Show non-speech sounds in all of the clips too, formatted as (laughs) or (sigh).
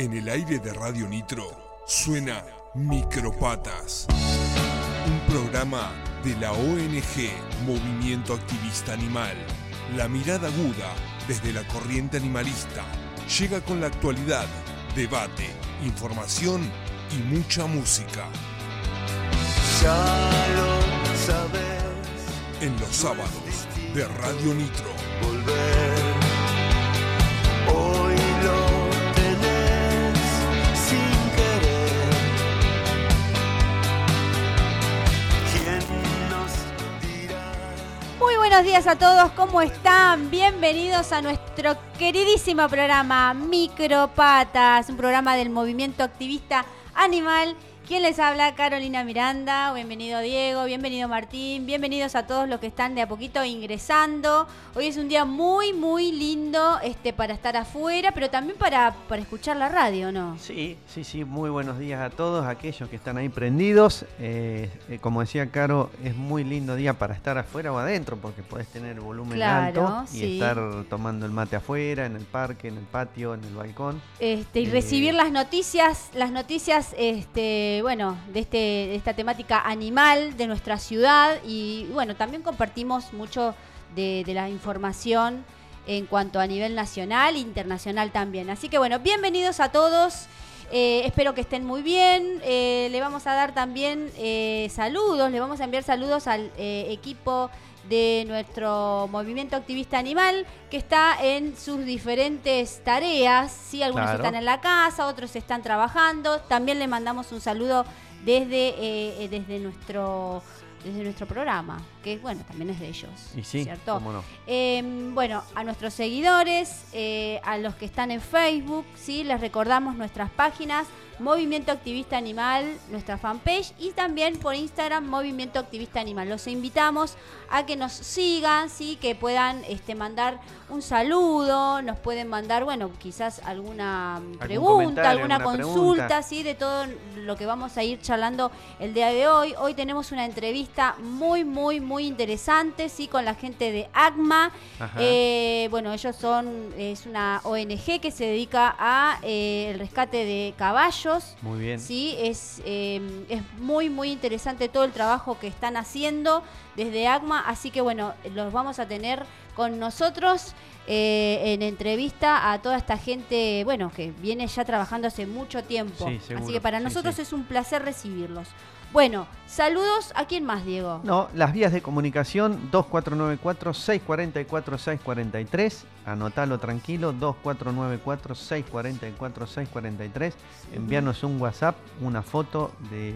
En el aire de Radio Nitro suena Micropatas, un programa de la ONG Movimiento Activista Animal. La mirada aguda desde la corriente animalista llega con la actualidad, debate, información y mucha música. Ya lo sabes. En los sábados de Radio Nitro. Volver. Buenos días a todos, ¿cómo están? Bienvenidos a nuestro queridísimo programa Micropatas, un programa del movimiento activista animal. ¿Quién les habla? Carolina Miranda. Bienvenido Diego, bienvenido Martín, bienvenidos a todos los que están de a poquito ingresando. Hoy es un día muy, muy lindo este, para estar afuera, pero también para, para escuchar la radio, ¿no? Sí, sí, sí, muy buenos días a todos aquellos que están ahí prendidos. Eh, eh, como decía Caro, es muy lindo día para estar afuera o adentro porque podés tener volumen Claro, alto y sí. estar tomando el mate afuera, en el parque, en el patio, en el balcón. Este, y Eh, recibir las noticias, las noticias, este, bueno, de este, de esta temática animal de nuestra ciudad y bueno, también compartimos mucho de, la información en cuanto a nivel nacional e internacional también. Así que bueno, bienvenidos a todos. Eh, espero que estén muy bien. Eh, le vamos a dar también eh, saludos, le vamos a enviar saludos al eh, equipo de nuestro movimiento activista animal que está en sus diferentes tareas. ¿sí? Algunos Claro. están en la casa, otros están trabajando. También le mandamos un saludo desde, eh, eh, desde nuestro desde nuestro programa, que bueno, también es de ellos, Y sí, ¿cierto? cómo no. Eh, bueno, a nuestros seguidores, eh, a los que están en Facebook, ¿sí? les recordamos nuestras páginas, Movimiento Activista Animal, nuestra fanpage y también por Instagram, Movimiento Activista Animal. Los invitamos a que nos sigan, ¿sí? que puedan este, mandar un saludo, nos pueden mandar, bueno, quizás alguna pregunta, comentario, alguna alguna consulta, pregunta. ¿sí? de todo lo que vamos a ir charlando el día de hoy. Hoy tenemos una entrevista muy, muy, muy interesante, ¿sí? con la gente de ACMA. Eh, bueno, ellos son, es una ONG que se dedica a eh, el rescate de caballos. Muy bien. Sí, es, eh, es muy, muy interesante todo el trabajo que están haciendo desde ACMA. Así que bueno, los vamos a tener con nosotros eh, en entrevista a toda esta gente, bueno, que viene ya trabajando hace mucho tiempo. Sí. Así que para Sí, nosotros sí. es un placer recibirlos. Bueno, saludos. ¿A quién más, Diego? No, las vías de comunicación 2494-644-643. Anotalo tranquilo, 2494-644-643. Envíanos un WhatsApp, una foto de,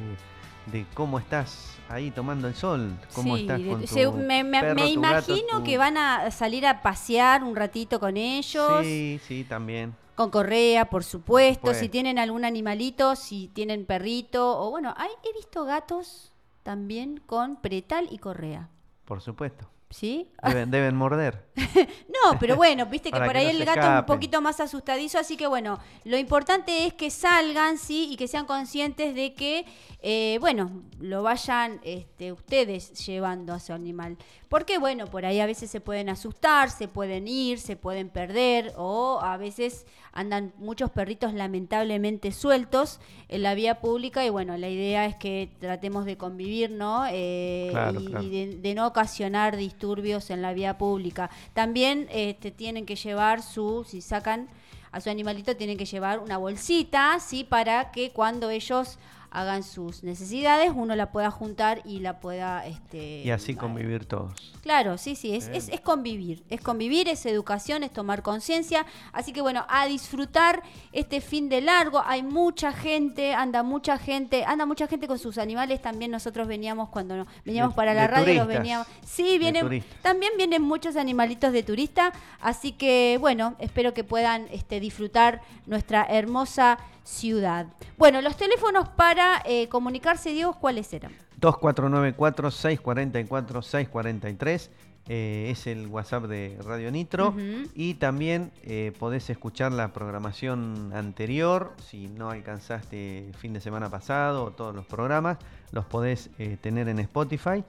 de cómo estás ahí tomando el sol. Cómo Sí, estás con tu se- me, me- perro, me tu gato, imagino tu- que van a salir a pasear un ratito con ellos, Sí, sí, también. Con correa, por supuesto. Pues. Si tienen algún animalito, si tienen perrito, o bueno, hay, he visto gatos también con pretal y correa. Por supuesto. ¿Sí? Deben, deben morder. (laughs) No, pero bueno, viste que por que ahí no el gato es un poquito más asustadizo, así que bueno, lo importante es que salgan, sí, y que sean conscientes de que, eh, bueno, lo vayan este, ustedes llevando a su animal. Porque bueno, por ahí a veces se pueden asustar, se pueden ir, se pueden perder, o a veces andan muchos perritos lamentablemente sueltos en la vía pública, y bueno, la idea es que tratemos de convivir, ¿no? Eh, Claro, y- claro. y de, de no ocasionar disturbios en la vía pública. También este, tienen que llevar su, si sacan a su animalito, tienen que llevar una bolsita, ¿sí? Para que cuando ellos hagan sus necesidades, uno la pueda juntar y la pueda... Este, Y así convivir todos. Claro, sí, sí, es, es, es convivir, es convivir, es educación, es tomar conciencia. Así que bueno, a disfrutar este fin de largo. Hay mucha gente, anda mucha gente, anda mucha gente con sus animales. También nosotros veníamos cuando no- veníamos De- para la radio, los turistas. veníamos. Sí, vienen, también vienen muchos animalitos de turista. Así que bueno, espero que puedan este, disfrutar nuestra hermosa ciudad. Bueno, los teléfonos para eh, comunicarse, Diego, ¿cuáles eran? 2494-644-643 eh, es el WhatsApp de Radio Nitro. Y también eh, podés escuchar la programación anterior. Si no alcanzaste fin de semana pasado o todos los programas, los podés eh, tener en Spotify.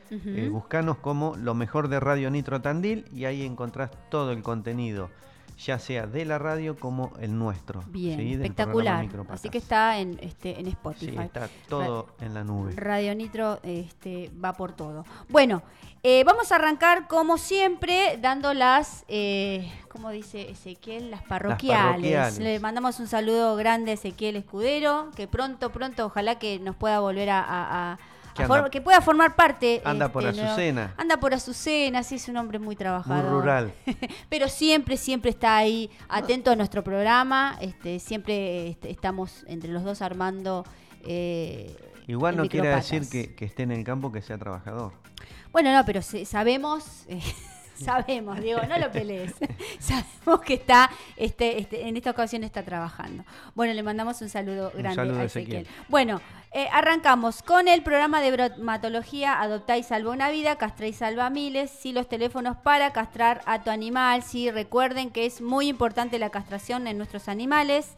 Buscanos como lo mejor de Radio Nitro Tandil y ahí encontrás todo el contenido ya sea de la radio como el nuestro. Bien, ¿sí? espectacular. Así que está en, este, en Sí, Spotify. está todo en la nube. Radio Nitro este, va por todo. Bueno, eh, vamos a arrancar como siempre dando las, eh, ¿cómo dice Ezequiel? Las parroquiales. parroquiales. Le mandamos un saludo grande a Ezequiel Escudero, que pronto, pronto, ojalá que nos pueda volver a anda- que pueda formar parte. Anda por este, ¿no? Azucena. Anda por Azucena, sí, es un hombre muy Muy trabajador. rural. (laughs) Pero siempre, siempre está ahí atento a nuestro programa. Este, siempre este, estamos entre los dos armando. eh, Igual no quiere decir que, que esté en el campo que sea trabajador. Bueno, no, pero sabemos. eh, (laughs) sabemos, Diego, no lo pelees. (laughs) sabemos que está, este, este, en esta ocasión está trabajando. Bueno, le mandamos un saludo Un grande saludo, a Ezequiel. Ezequiel. Bueno, eh, arrancamos con el programa de bromatología Adoptá y salva una vida, castra y salva miles. Sí, los teléfonos para castrar a tu animal. Sí, recuerden que es muy importante la castración en nuestros animales.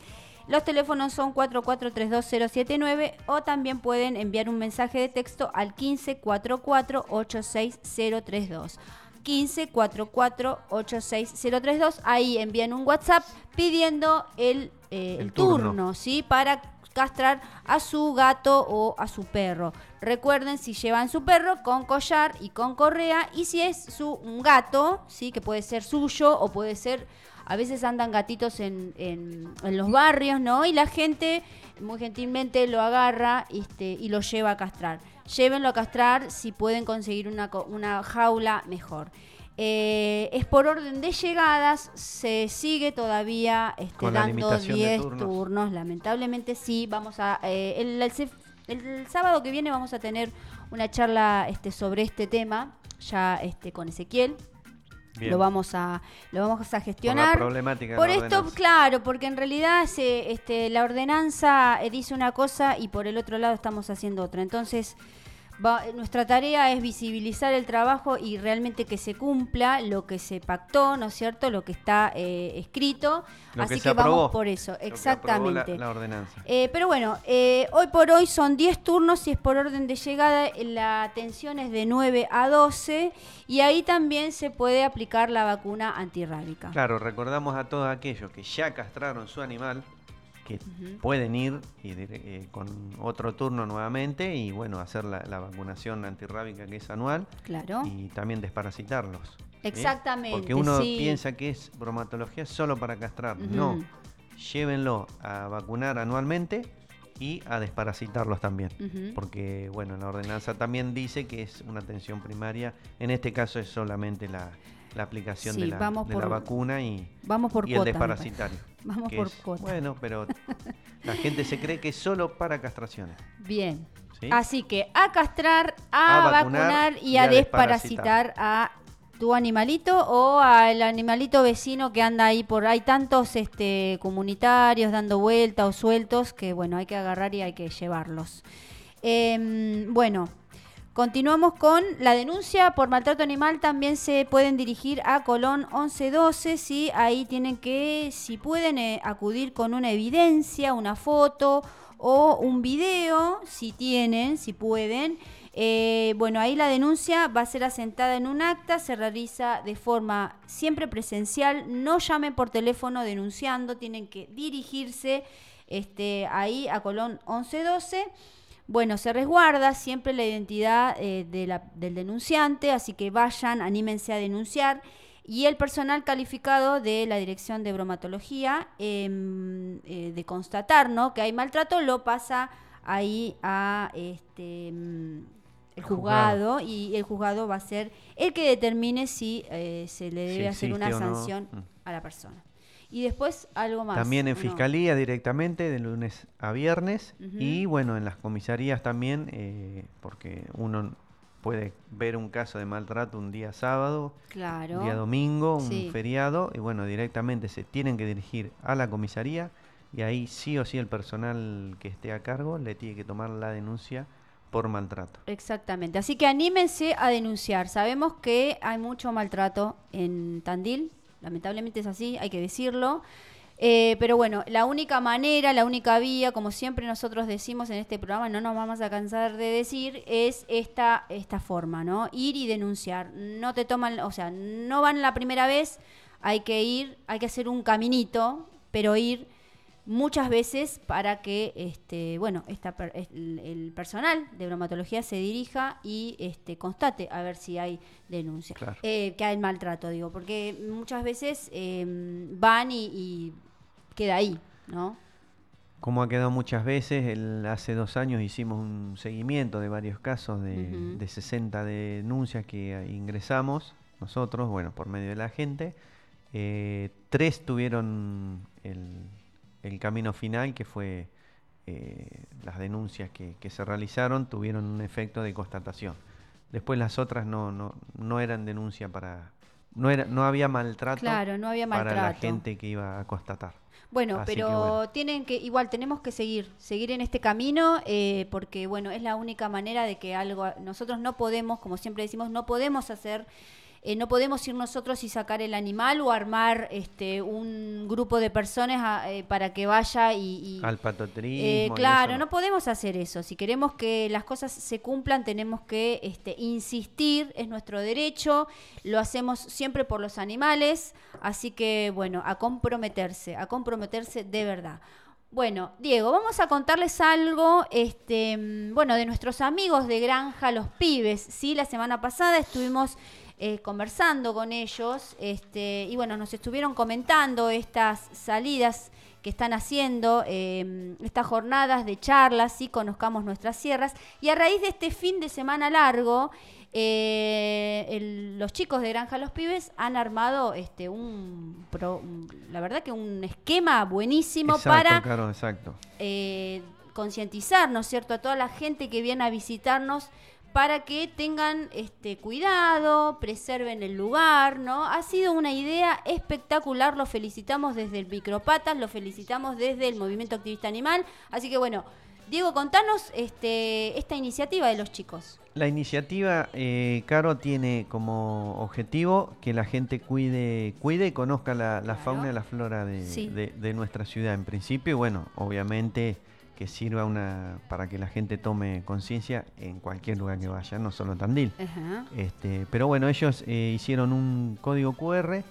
Los teléfonos son 44320079 o también pueden enviar un mensaje de texto al 1544-86032. 1544-86032. Ahí envían un WhatsApp pidiendo el, eh, turno. ¿sí? Para castrar a su gato o a su perro. Recuerden si llevan su perro con collar y con correa y si es su un gato, sí, que puede ser suyo o puede ser a veces andan gatitos en, en- en los barrios, ¿no? Y la gente muy gentilmente lo agarra este, y lo lleva a castrar. Llévenlo a castrar si pueden conseguir una, una jaula mejor. Eh, es por orden de llegadas, se sigue todavía este, dando limitación de 10 turnos. turnos. Lamentablemente sí, vamos a... eh, el, el el sábado que viene vamos a tener una charla este, sobre este tema, ya este, con Ezequiel. Bien. Lo vamos a lo vamos a Por la gestionar. Por la esto, claro, porque en realidad se, este, la ordenanza eh, dice una cosa y por el otro lado estamos haciendo otra. Entonces, va- nuestra tarea es visibilizar el trabajo y realmente que se cumpla lo que se pactó, ¿no es cierto? Lo que está eh, escrito. Lo Así que que, se aprobó. vamos por eso, que exactamente. La, la ordenanza. Eh, pero bueno, eh, hoy por hoy son 10 turnos y es por orden de llegada. La atención es de 9 a 12 y ahí también se puede aplicar la vacuna antirrábica. Claro, recordamos a todos aquellos que ya castraron su animal, que pueden ir y eh, con otro turno nuevamente y bueno, hacer la, la vacunación antirrábica que es anual Claro. y también desparasitarlos. Exactamente, Porque uno sí. piensa que es bromatología solo para castrar. No, llévenlo a vacunar anualmente y a desparasitarlos también. Porque, bueno, la ordenanza también dice que es una atención primaria. En este caso es solamente la, la aplicación Sí, de, la, vamos de por- la vacuna y, Vamos por y el cuota. me parece. desparasitario. (laughs) Vamos por es- cuota. Bueno, pero la gente se cree que es solo para castraciones. Bien. ¿sí? Así que a castrar, a, A vacunar vacunar y y a, a desparasitar a tu animalito o al animalito vecino que anda ahí por hay tantos este comunitarios dando vueltas o sueltos que bueno hay que agarrar y hay que llevarlos Em, bueno continuamos con la denuncia por maltrato animal. También se pueden dirigir a Colón 1112 sí ahí tienen que si pueden eh, acudir con una evidencia una foto o un video si tienen si pueden. Eh, bueno, ahí la denuncia va a ser asentada en un acta, se realiza de forma siempre presencial, no llamen por teléfono denunciando, tienen que dirigirse este, ahí a Colón 1112. Bueno, se resguarda siempre la identidad eh, de la- del denunciante, así que vayan, anímense a denunciar. Y el personal calificado de la Dirección de Bromatología, em, eh, de constatar ¿no? que hay maltrato, lo pasa ahí a este, mm, el Juzgado. juzgado y el juzgado va a ser el que determine si eh, se le debe hacer una no. sanción Mm. a la persona. Y después algo más. También en fiscalía directamente de lunes a viernes y bueno, en las comisarías también, eh, porque uno puede ver un caso de maltrato un día sábado, Claro. un día domingo, un Sí. feriado y bueno, directamente se tienen que dirigir a la comisaría y ahí sí o sí el personal que esté a cargo le tiene que tomar la denuncia por maltrato. Exactamente. Así que anímense a denunciar. Sabemos que hay mucho maltrato en Tandil. Lamentablemente es así, hay que decirlo. Eh, pero bueno, la única manera, la única vía, como siempre nosotros decimos en este programa, no nos vamos a cansar de decir, es esta, esta forma, ¿no? Ir y denunciar. No te toman, o sea, no van la primera vez, hay que ir, hay que hacer un caminito, pero ir muchas veces para que este bueno esta per- el, el personal de bromatología se dirija y este constate a ver si hay denuncia Claro. Eh, que hay maltrato digo porque muchas veces eh, van y, y queda ahí no Como ha quedado muchas veces, el- hace dos años hicimos un seguimiento de varios casos de, Ujú. de 60 denuncias que eh, ingresamos nosotros, bueno, por medio de la gente. Eh, tres tuvieron el, el camino final, que fue eh, las denuncias que, que se realizaron, tuvieron un efecto de constatación. Después las otras no, no, no eran denuncia para... No, era, no había maltrato, Claro, no había para la maltrato. gente que iba a constatar. Bueno, Así que pero bueno. tienen que, igual tenemos que seguir, seguir en este camino, eh, porque bueno, es la única manera de que algo, nosotros no podemos, como siempre decimos, no podemos hacer, eh, no podemos ir nosotros y sacar el animal o armar este un grupo de personas a- eh, para que vaya y, y- Al patotrismo. eh, claro, eso no podemos hacer eso. Si queremos que las cosas se cumplan, tenemos que este, insistir, es nuestro derecho, lo hacemos siempre por los animales, así que bueno, a comprometerse, a comprometerse de verdad. Bueno, Diego, vamos a contarles algo, este, mm, bueno, de nuestros amigos de Granja Los Pibes, ¿sí? La semana pasada estuvimos eh, conversando con ellos, este, y bueno, nos estuvieron comentando estas salidas que están haciendo, eh, estas jornadas de charlas, sí, conozcamos nuestras sierras, y a raíz de este fin de semana largo, eh, el- los chicos de Granja Los Pibes han armado este un, pro- un- la verdad que un esquema buenísimo Exacto, para claro, exacto. eh, concientizar, ¿no es cierto?, a toda la gente que viene a visitarnos para que tengan este cuidado, preserven el lugar, ¿no? Ha sido una idea espectacular, lo felicitamos desde el Micropatas, lo felicitamos desde el Movimiento Activista Animal, así que bueno, Diego, contanos este, esta iniciativa de los chicos. La iniciativa, eh, Caro, tiene como objetivo que la gente cuide, cuide y conozca la, la Claro. fauna y la flora de, Sí. de- de nuestra ciudad. En principio, y bueno, obviamente que sirva una para que la gente tome conciencia en cualquier lugar que vaya, no solo en Tandil. Ajá. Este, pero bueno, ellos eh, hicieron un código QR,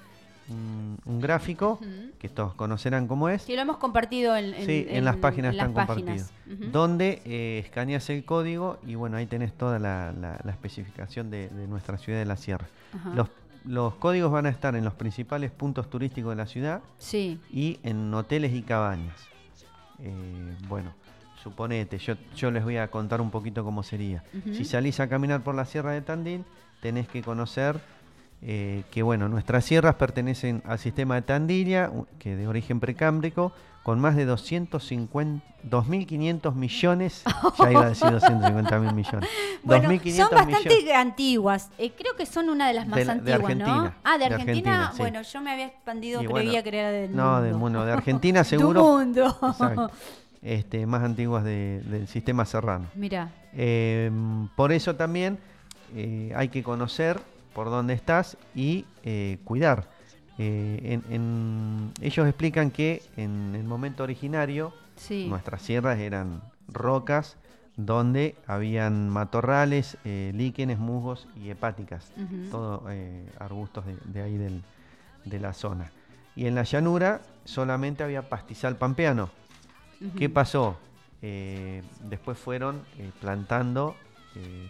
un, un gráfico, que todos conocerán cómo es. Sí, lo hemos compartido en, en- Sí, en, las páginas las están páginas. compartidos. Donde eh, escaneas el código y bueno, ahí tenés toda la, la- la especificación de, de nuestra ciudad de la Sierra. Ajá. Los, los códigos van a estar en los principales puntos turísticos de la ciudad Sí. y en hoteles y cabañas. Eh, bueno, suponete, yo, yo les voy a contar un poquito cómo sería. Si salís a caminar por la Sierra de Tandil, tenés que conocer eh, que bueno, nuestras sierras pertenecen al sistema de Tandilia, que de origen precámbrico, con más de 250, 2.500 millones, (laughs) ya iba a decir 250 mil millones, Bueno, 2.500 son bastante millones antiguas. Eh, creo que son una de las más De la- de antiguas, ¿no? Argentina, Ah, de de Argentina. Argentina, sí. Bueno, yo me había expandido, Y creía bueno, que era del no, mundo. del mundo, de Argentina (laughs) Tu seguro, mundo. exacto, (laughs) este, más antiguas de- del sistema serrano. Mira, Eh, por eso también eh, hay que conocer por dónde estás y eh, cuidar. Eh, en- en- ellos explican que en el momento originario sí. nuestras sierras eran rocas donde habían matorrales, eh, líquenes, musgos y hepáticas, todos eh, arbustos de, de ahí del- de la zona. Y en la llanura solamente había pastizal pampeano. ¿Qué pasó? Después fueron plantando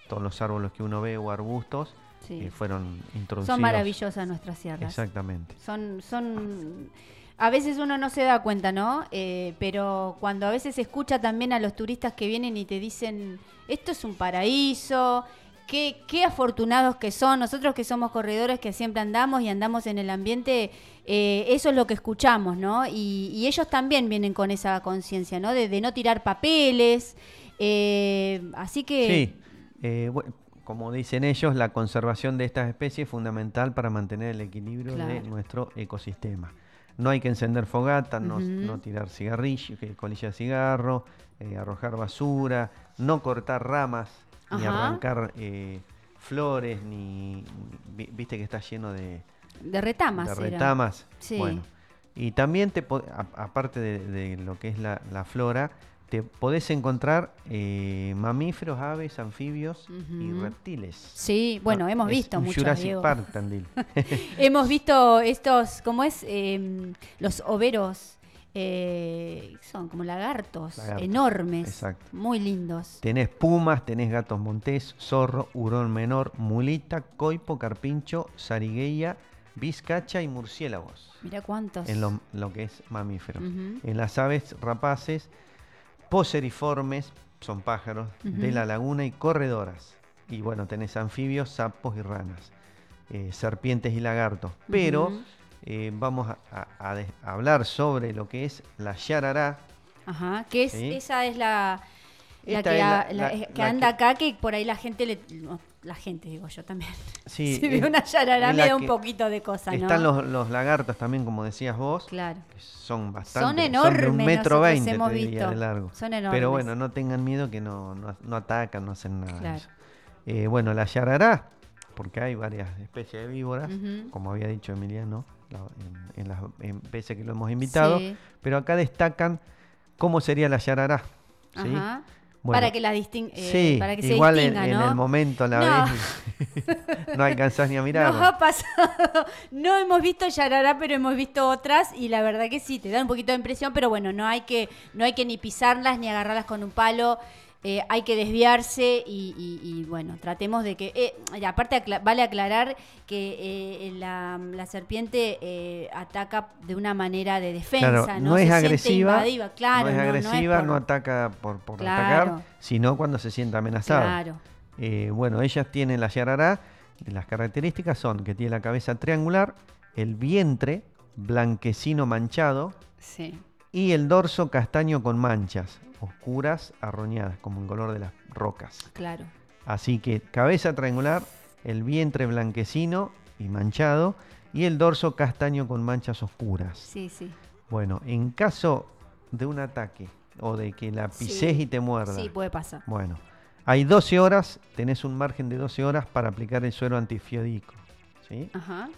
todos los árboles que uno ve o arbustos, Sí. eh, fueron introducidos. Son maravillosas nuestras sierras. Exactamente. Son, son. A veces uno no se da cuenta, ¿no? Eh, pero cuando a veces escucha también a los turistas que vienen y te dicen, esto es un paraíso, qué, qué afortunados que son, nosotros que somos corredores que siempre andamos y andamos en el ambiente, eh, eso es lo que escuchamos, ¿no? Y, y ellos también vienen con esa conciencia, ¿no? De, de no tirar papeles. eh, así que... Sí, eh, bu- como dicen ellos, la conservación de estas especies es fundamental para mantener el equilibrio de nuestro ecosistema. No hay que encender fogata, no, tirar cigarrillo, que- colilla de cigarro, eh, arrojar basura, no cortar ramas, ni arrancar eh, flores, ni, vi- viste que está lleno de, De retamas. de era. retamas. Sí. Bueno, Y también, te aparte de, de lo que es la, la flora, te podés encontrar eh, mamíferos, aves, anfibios y reptiles. Sí, bueno, No, hemos visto muchos, Jurassic. Park, (laughs) Tandil. (laughs) Hemos visto estos, ¿cómo es? Em, los overos. eh, son como lagartos, Lagartos, enormes, exacto. muy lindos. Tenés pumas, tenés gatos montés, zorro, hurón menor, mulita, coipo, carpincho, zarigueya, vizcacha y murciélagos. Mira cuántos. En lo, lo que es mamífero. Ujú. En las aves rapaces, poseriformes, son pájaros, de la laguna y corredoras. Y bueno, tenés anfibios, sapos y ranas, eh, serpientes y lagartos. Pero eh, vamos a, hablar sobre lo que es la yarará. Ajá, que es, Sí. esa es la, la que, es a- la- la- la- que la anda acá, que por ahí la gente le... no, la gente, digo yo también. (laughs) Sí, si ve una yarará me da un poquito de cosa, ¿no? Están los, los lagartos también, como decías vos, Claro. que son bastante. Son de enormes, un metro veinte hemos te diría, visto. de largo. Son enormes. Pero bueno, no tengan miedo que no, no, no atacan, no hacen nada. de Claro. eso. Eh, bueno, la yarará, porque hay varias especies de víboras, como había dicho Emiliano, en, en las en veces que lo hemos invitado, Sí. pero acá destacan cómo sería la yarará. ¿sí? Ajá. Bueno, para que la disting eh, sí, para que se igual en- distinga, en, ¿no? el momento la No. ves y (laughs) no alcanzás ni a mirar. Nos ha pasado. No hemos visto Yarará, pero hemos visto otras y la verdad que sí, te da un poquito de impresión, pero bueno, no hay que, no hay que ni pisarlas ni agarrarlas con un palo. Eh, hay que desviarse y, y- y, bueno, tratemos de que... eh, aparte acla- vale aclarar que eh, la, la serpiente eh, ataca de una manera de defensa, Claro, ¿no? no, es agresiva, invadiva, claro, no es no- no es agresiva, no, ataca por, por Claro. atacar, sino cuando se siente amenazada. Claro. Bueno, ellas tienen la yarará, las características son que tiene la cabeza triangular, el vientre blanquecino manchado Sí. y el dorso castaño con manchas oscuras arroñadas, como el color de las rocas. Claro. Así que cabeza triangular, el vientre blanquecino y manchado y el dorso castaño con manchas oscuras. Sí, sí. Bueno, en caso de un ataque o de que la Sí. pises y te muerda, Sí, puede pasar. bueno, hay 12 horas, tenés un margen de 12 horas para aplicar el suero antifiodico. ¿sí? Ajá.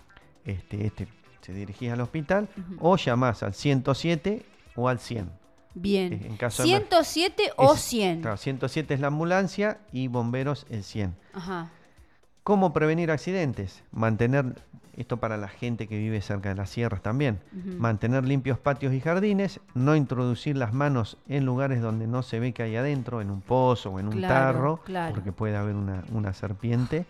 Este, este, te dirigís al hospital o llamás al 107 o al 100. Bien. En caso de emer- 107 o Es- 100. Claro, 107 es la ambulancia y bomberos el 100. Ajá. ¿Cómo prevenir accidentes? Mantener, esto para la gente que vive cerca de las sierras también, mantener limpios patios y jardines, no introducir las manos en lugares donde no se ve que hay adentro, en un pozo o en un Claro, tarro, claro. porque puede haber una, una serpiente,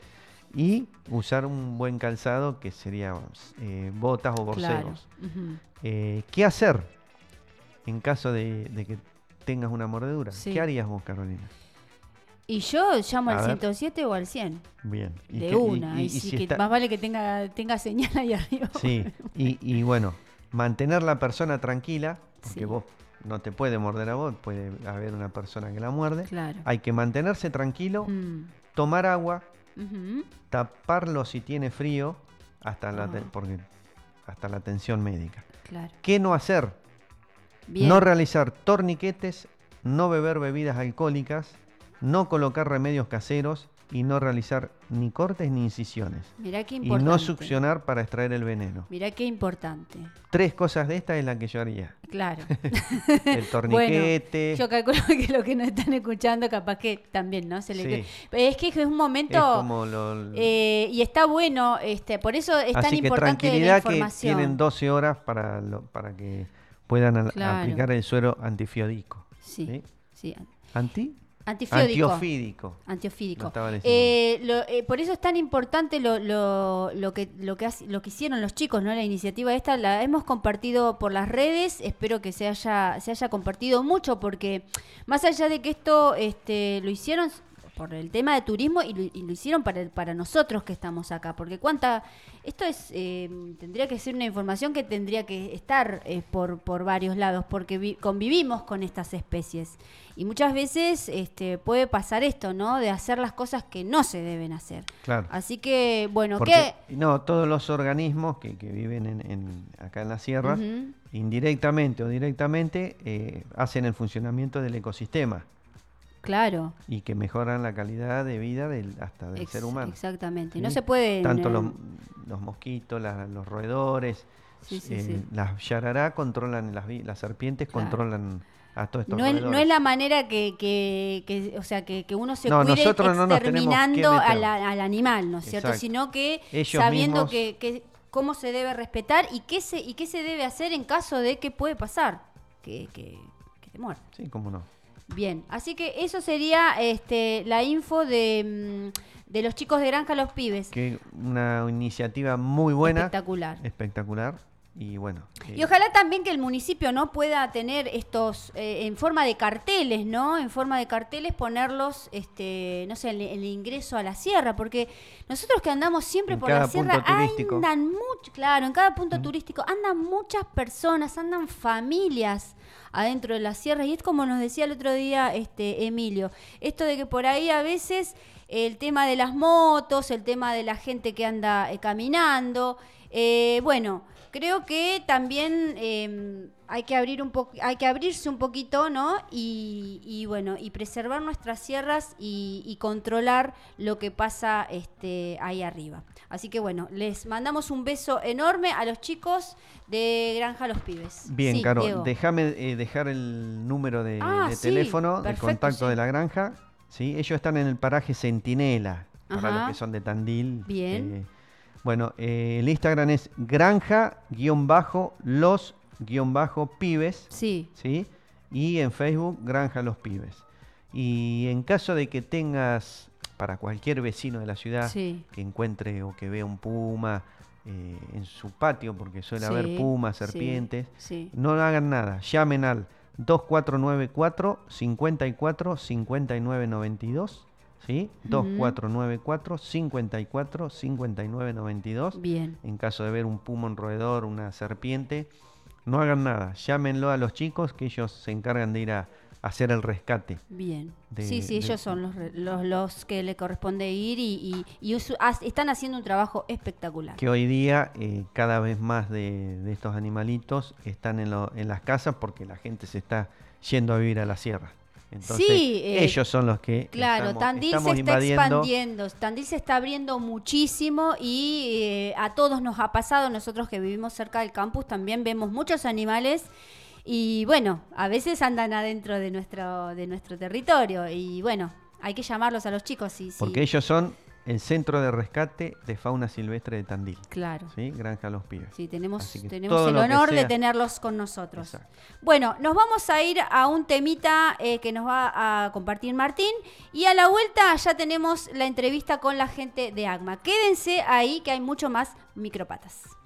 y usar un buen calzado que sería eh, botas o Claro. borseros. Ujú. Eh, ¿Qué hacer en caso de, de que tengas una mordedura? Sí. ¿Qué harías vos, Carolina? Y yo llamo A al ver. 107 o al 100. Bien. ¿Y De qué- y- una. y- Y, y sí si que está- más vale que tenga, tenga señal ahí (laughs) arriba. Sí, y, y bueno, mantener la persona tranquila, porque Sí. vos no te puede morder a vos, puede haber una persona que la muerde. Claro. Hay que mantenerse tranquilo, Mm. tomar agua, Ujú. taparlo si tiene frío, hasta la, te- Ah. porque, hasta la atención médica. Claro. ¿Qué no hacer? Bien. No realizar torniquetes, no beber bebidas alcohólicas, no colocar remedios caseros y no realizar ni cortes ni incisiones. Mirá qué Y importante. no succionar para extraer el veneno. Mirá qué importante. Tres cosas de estas es la que yo haría. Claro. (laughs) El (laughs) torniquete. Yo calculo que los que nos están escuchando, capaz que también, ¿no? Se le Sí. Es que es un momento. es como lo, eh, y está bueno, este, por eso es tan que importante la tranquilidad que información. tienen 12 horas para, lo- para que puedan Claro. aplicar el suero antifiodico. Sí, ¿sí? sí. ¿Anti? Antifiódico. Antiofídico. Antiofídico. Eh, lo- eh, por eso es tan importante lo, lo, lo que lo que lo que hicieron los chicos, ¿no? La iniciativa esta la hemos compartido por las redes. Espero que se haya se haya compartido mucho porque más allá de que esto este lo hicieron por el tema de turismo y lo, y lo hicieron para para nosotros que estamos acá, porque cuánta esto es eh, tendría que ser una información que tendría que estar eh, por por varios lados porque vi- convivimos con estas especies y muchas veces este puede pasar esto, ¿no? De hacer las cosas que no se deben hacer. Claro. Así que bueno, ¿qué? no, todos los organismos que, que viven en, en- acá en la sierra, indirectamente o directamente, eh, hacen el funcionamiento del ecosistema Claro. y que mejoran la calidad de vida del, hasta del Ex- ser humano. Exactamente. ¿sí? No se puede Tanto eh, los, los mosquitos, la- los roedores, Sí, sí, Eh. Las yarará controlan, las, serpientes Claro. controlan a todos estos No es, no es la manera que, que, que- o sea, que, que uno se No, cuide nosotros no nos exterminando al, al animal, ¿no es cierto? Sino que Ellos sabiendo mismos- que, cómo se debe respetar y qué se y qué se debe hacer en caso de que puede pasar, que, que, que te. Sí, cómo no. Bien, así que eso sería este, la info de, mm, de los chicos de Granja Los Pibes. Que una iniciativa muy buena. Espectacular. Espectacular. Y bueno. Y eh, ojalá también que el municipio no pueda tener estos eh, en forma de carteles, ¿no? En forma de carteles ponerlos, este, no sé, el, el ingreso a la sierra, porque nosotros que andamos siempre En por la sierra turístico. andan mucho, claro, en cada punto turístico andan muchas personas, andan familias adentro de la sierra. Y es como nos decía el otro día este Emilio, esto de que por ahí a veces el tema de las motos, el tema de la gente que anda eh, caminando, eh, bueno, creo que también eh, hay que abrir un poco, hay que abrirse un poquito, ¿no? Y, y, bueno, y preservar nuestras sierras y, y controlar lo que pasa este, ahí arriba. Así que bueno, les mandamos un beso enorme a los chicos de Granja Los Pibes. Bien, Sí, Caro, déjame eh, dejar el número de, Ah, de sí, teléfono perfecto, de contacto sí. de la granja. ¿sí? Ellos están en el paraje Centinela, para los que son de Tandil. Bien. eh, bueno, eh, el Instagram es granja-los-pibes. Sí, ¿sí? Y en Facebook, Granja Los Pibes. Y en caso de que tengas, para cualquier vecino de la ciudad, Sí. que encuentre o que vea un puma eh, en su patio, porque suele haber pumas, serpientes, no hagan nada, llamen al 2494 54 59 92, ¿sí? 2494 54 59 92 Bien. en caso de ver un puma, un roedor, una serpiente, no hagan nada, llámenlo a los chicos que ellos se encargan de ir a, hacer el rescate. Bien. de- sí, sí, de- ellos son los, los, los que le corresponde ir y, y- están haciendo un trabajo espectacular. Que hoy día eh, cada vez más de, de estos animalitos están en, lo- en las casas porque la gente se está yendo a vivir a la sierra. Entonces, Sí, eh, ellos son los que Claro, estamos, Tandil estamos se está invadiendo. expandiendo, Tandil se está abriendo muchísimo y eh, a todos nos ha pasado, nosotros que vivimos cerca del campus también vemos muchos animales y bueno, a veces andan adentro de nuestro de nuestro territorio y bueno, hay que llamarlos a los chicos y sí, Porque ellos son el centro de rescate de fauna silvestre de Tandil. claro. ¿sí? Granja Los Pibes. Sí, tenemos, el honor de tenerlos con nosotros. Exacto. Bueno, nos vamos a ir a un temita eh, que nos va a compartir Martín y a la vuelta ya tenemos la entrevista con la gente de AGMA. Quédense ahí que hay mucho más micropatas.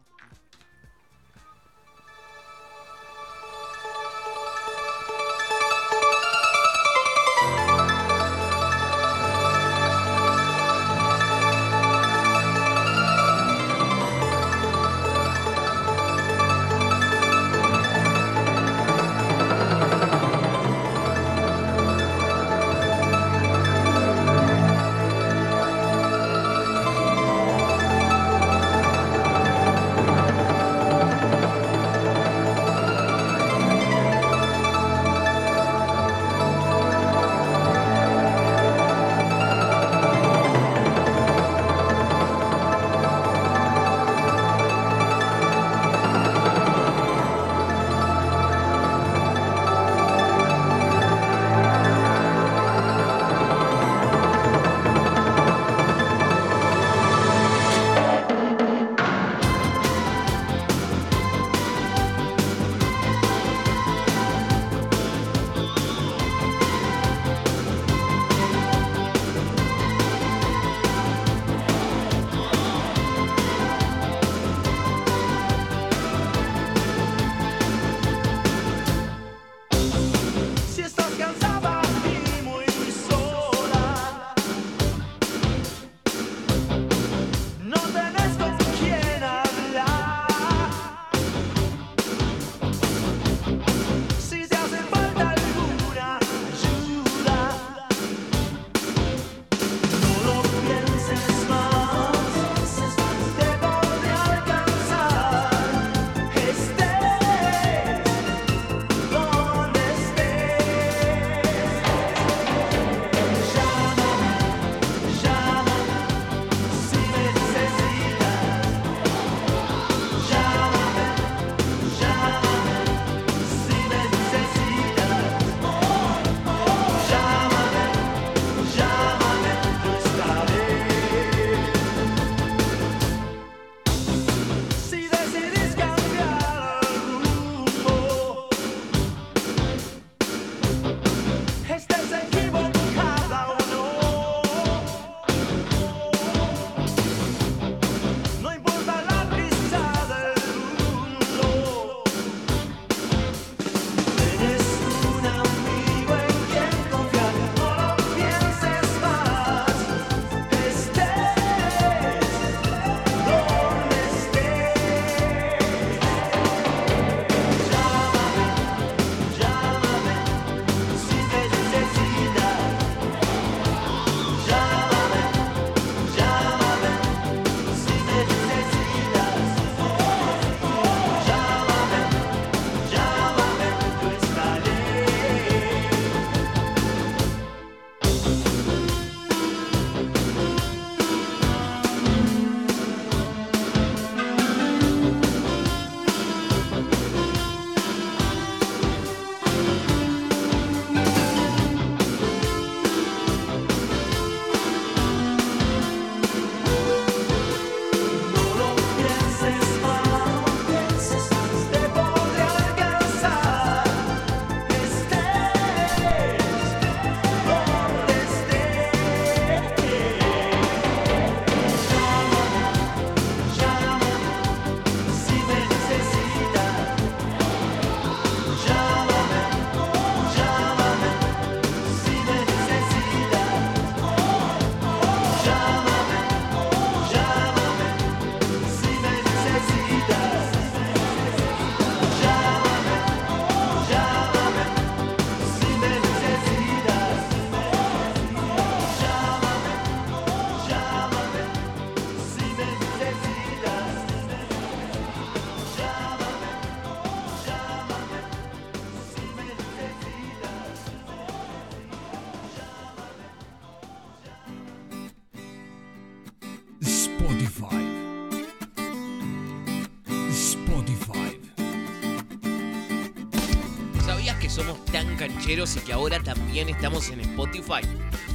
Cancheros y que ahora también estamos en Spotify?